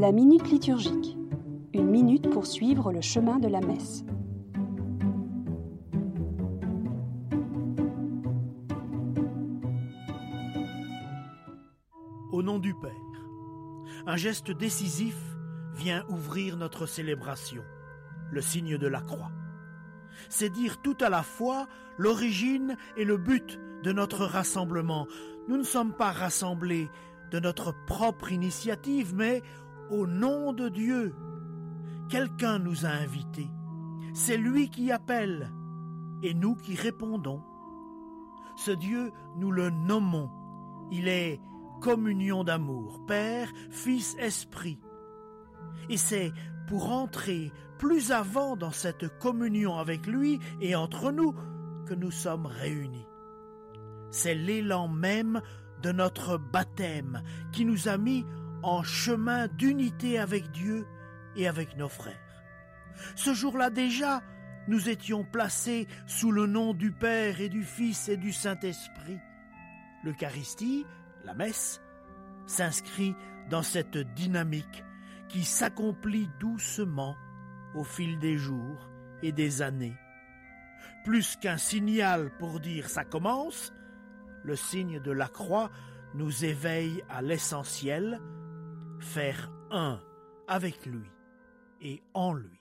La minute liturgique. Une minute pour suivre le chemin de la messe. Au nom du Père, un geste décisif vient ouvrir notre célébration, le signe de la croix. C'est dire tout à la fois l'origine et le but de notre rassemblement. Nous ne sommes pas rassemblés de notre propre initiative, mais au nom de Dieu. Quelqu'un nous a invités. C'est lui qui appelle et nous qui répondons. Ce Dieu, nous le nommons. Il est communion d'amour, Père, Fils, Esprit. Et c'est pour entrer plus avant dans cette communion avec lui et entre nous que nous sommes réunis. C'est l'élan même de notre baptême qui nous a mis en chemin d'unité avec Dieu et avec nos frères. Ce jour-là déjà, nous étions placés sous le nom du Père et du Fils et du Saint-Esprit. L'Eucharistie, la messe, s'inscrit dans cette dynamique qui s'accomplit doucement au fil des jours et des années. Plus qu'un signal pour dire ça commence, le signe de la croix nous éveille à l'essentiel, faire un avec lui et en lui.